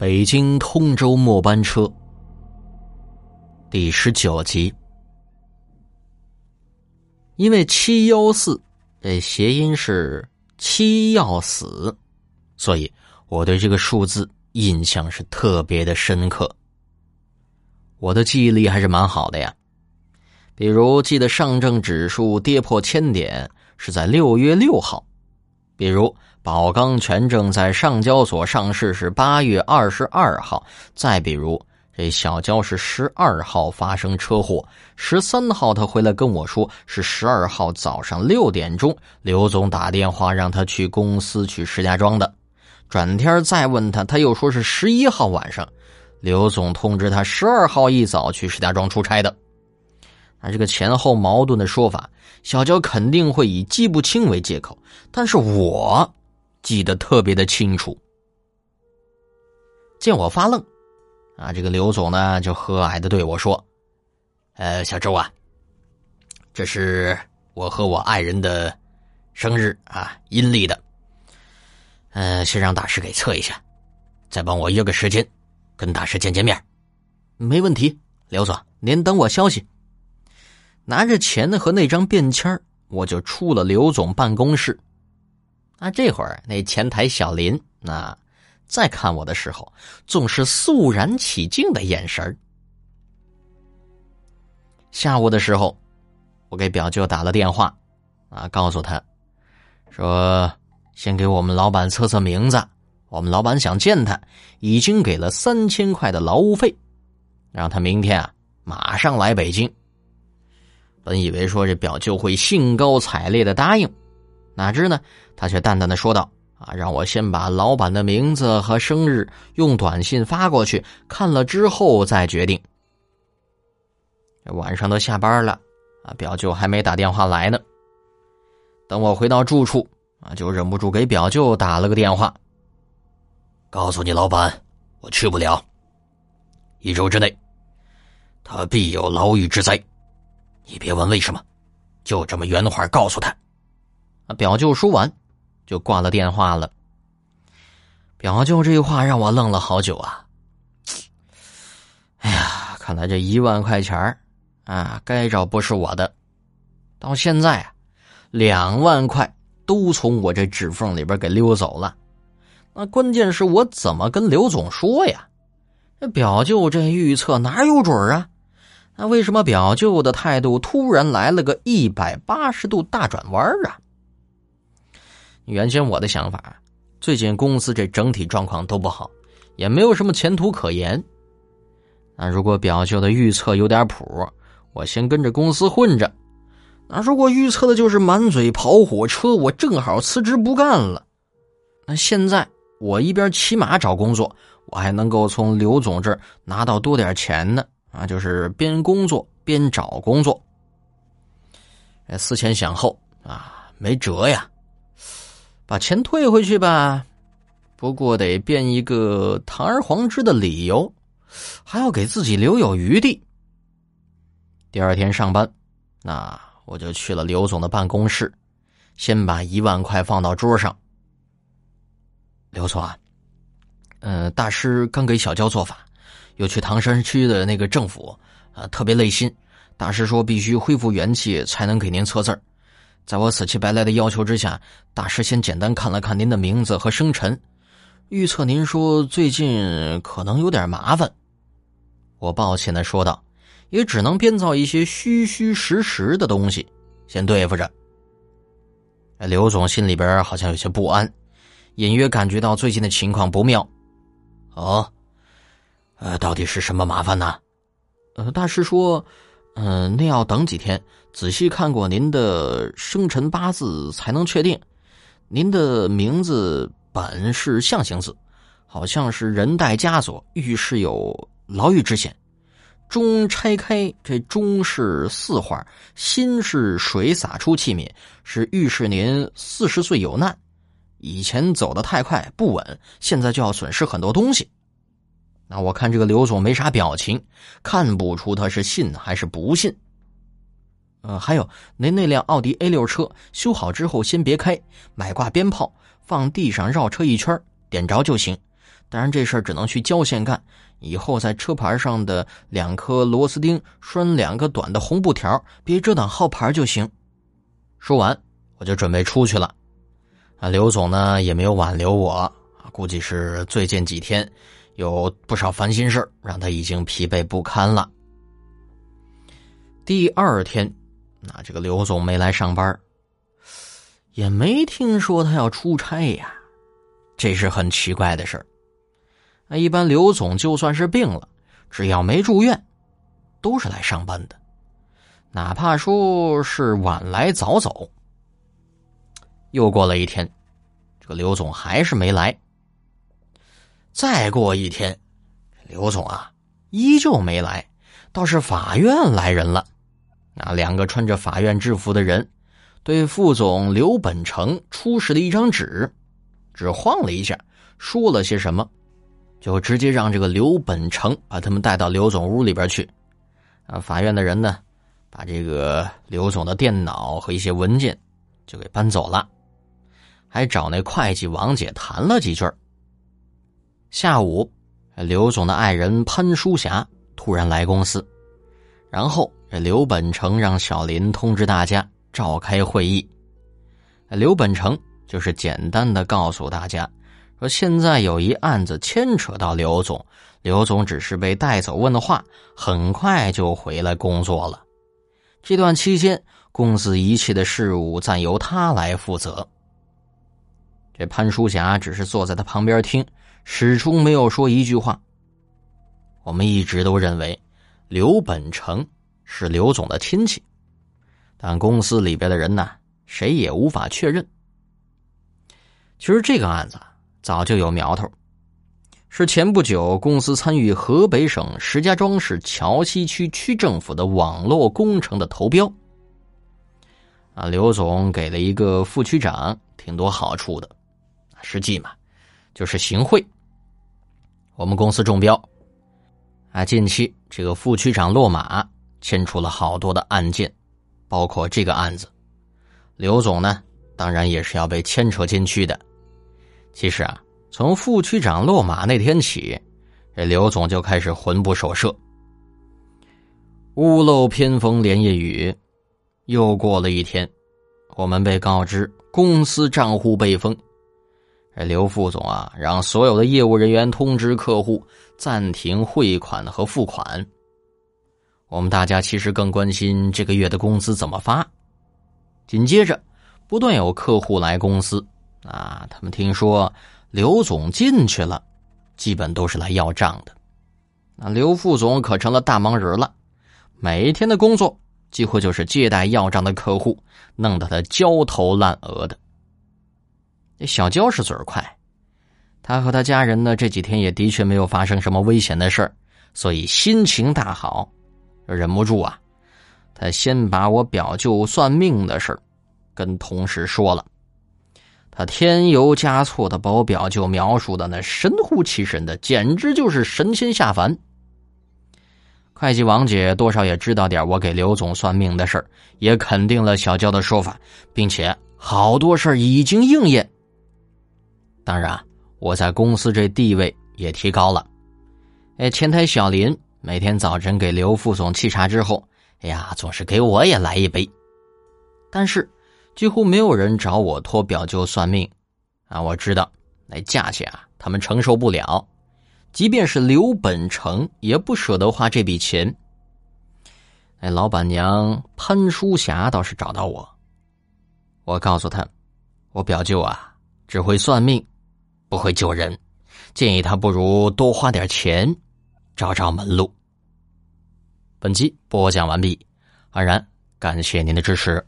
北京通州末班车第十九集，因为七幺四这谐音是七要死，所以我对这个数字印象是特别的深刻。我的记忆力还是蛮好的呀，比如记得上证指数跌破千点是在六月六号，比如。宝钢权证在上交所上市是八月二十二号，再比如这小娇是十二号发生车祸，十三号他回来跟我说是十二号早上六点钟，刘总打电话让他去公司去石家庄的，转天再问他，他又说是十一号晚上，刘总通知他十二号一早去石家庄出差的，那这个前后矛盾的说法，小娇肯定会以记不清为借口，但是我。记得特别的清楚。见我发愣，啊，这个刘总呢就和蔼的对我说：“呃，小周啊，这是我和我爱人的生日啊，阴历的。呃，先让大师给测一下，再帮我约个时间，跟大师见见面。没问题，刘总，您等我消息。拿着钱和那张便签我就出了刘总办公室。”啊，这会儿那前台小林啊再看我的时候，总是肃然起敬的眼神下午的时候，我给表舅打了电话，啊，告诉他，说先给我们老板测测名字，我们老板想见他，已经给了三千块的劳务费，让他明天啊马上来北京。本以为说这表舅会兴高采烈的答应。哪知呢？他却淡淡的说道：“啊，让我先把老板的名字和生日用短信发过去，看了之后再决定。”晚上都下班了，啊，表舅还没打电话来呢。等我回到住处，啊，就忍不住给表舅打了个电话，告诉你老板，我去不了。一周之内，他必有牢狱之灾。你别问为什么，就这么原话告诉他。表舅说完，就挂了电话了。表舅这话让我愣了好久啊！哎呀，看来这一万块钱啊，该着不是我的。到现在啊，两万块都从我这指缝里边给溜走了。那关键是我怎么跟刘总说呀？这表舅这预测哪有准啊？那为什么表舅的态度突然来了个一百八十度大转弯啊？原先我的想法，最近公司这整体状况都不好，也没有什么前途可言。那如果表舅的预测有点谱，我先跟着公司混着。那如果预测的就是满嘴跑火车，我正好辞职不干了。那现在我一边骑马找工作，我还能够从刘总这儿拿到多点钱呢。啊，就是边工作边找工作。思前想后啊，没辙呀。把钱退回去吧，不过得变一个堂而皇之的理由，还要给自己留有余地。第二天上班，那我就去了刘总的办公室，先把一万块放到桌上。刘总啊，嗯，大师刚给小娇做法，又去唐山区的那个政府啊，特别累心。大师说必须恢复元气才能给您测字儿。在我死乞白赖的要求之下，大师先简单看了看您的名字和生辰，预测您说最近可能有点麻烦。我抱歉的说道：“也只能编造一些虚虚实实的东西，先对付着。”刘总心里边好像有些不安，隐约感觉到最近的情况不妙。哦，呃，到底是什么麻烦呢？呃，大师说。嗯，那要等几天，仔细看过您的生辰八字才能确定。您的名字本是象形字，好像是人带枷锁，预示有牢狱之险。中拆开，这中是四画，心是水洒出器皿，是预示您四十岁有难。以前走的太快不稳，现在就要损失很多东西。那我看这个刘总没啥表情，看不出他是信还是不信。呃，还有您那辆奥迪 A 六车修好之后先别开，买挂鞭炮放地上绕车一圈，点着就行。当然这事儿只能去郊县干。以后在车牌上的两颗螺丝钉拴两个短的红布条，别遮挡号牌就行。说完，我就准备出去了。啊，刘总呢也没有挽留我，估计是最近几天有不少烦心事让他已经疲惫不堪了。第二天，那这个刘总没来上班，也没听说他要出差呀，这是很奇怪的事儿。那一般刘总就算是病了，只要没住院，都是来上班的，哪怕说是晚来早走。又过了一天，这个刘总还是没来。再过一天，刘总啊依旧没来，倒是法院来人了。啊，两个穿着法院制服的人，对副总刘本成出示了一张纸，只晃了一下，说了些什么。就直接让这个刘本成把他们带到刘总屋里边去，啊，法院的人呢，把这个刘总的电脑和一些文件就给搬走了，还找那会计王姐谈了几句。下午，刘总的爱人潘淑霞突然来公司，然后这刘本成让小林通知大家召开会议，刘本成就是简单的告诉大家。说现在有一案子牵扯到刘总，刘总只是被带走问的话，很快就回来工作了。这段期间，公司一切的事务暂由他来负责。这潘淑霞只是坐在他旁边听，始终没有说一句话。我们一直都认为刘本成是刘总的亲戚，但公司里边的人呢，谁也无法确认。其实这个案子。早就有苗头，是前不久公司参与河北省石家庄市桥西区区政府的网络工程的投标。啊，刘总给了一个副区长挺多好处的，实际嘛，就是行贿。我们公司中标，啊，近期这个副区长落马，牵出了好多的案件，包括这个案子，刘总呢，当然也是要被牵扯进去的。其实啊，从副区长落马那天起，这刘总就开始魂不守舍。屋漏偏逢连夜雨，又过了一天，我们被告知公司账户被封。这刘副总啊，让所有的业务人员通知客户暂停汇款和付款。我们大家其实更关心这个月的工资怎么发。紧接着，不断有客户来公司。啊，他们听说刘总进去了，基本都是来要账的。那刘副总可成了大忙人了，每一天的工作几乎就是接待要账的客户，弄得他焦头烂额的。这小娇是嘴儿快，他和他家人呢这几天也的确没有发生什么危险的事儿，所以心情大好。忍不住啊，他先把我表舅算命的事儿跟同事说了。他添油加醋的把我表舅描述的那神乎其神的，简直就是神仙下凡。会计王姐多少也知道点我给刘总算命的事儿，也肯定了小娇的说法，并且好多事已经应验。当然，我在公司这地位也提高了。哎，前台小林每天早晨给刘副总沏茶之后，哎呀，总是给我也来一杯。但是。几乎没有人找我托表舅算命，啊，我知道那价钱啊，他们承受不了，即便是刘本成也不舍得花这笔钱。哎，老板娘潘淑霞倒是找到我，我告诉他，我表舅啊只会算命，不会救人，建议他不如多花点钱，找找门路。本集播讲完毕，安然感谢您的支持。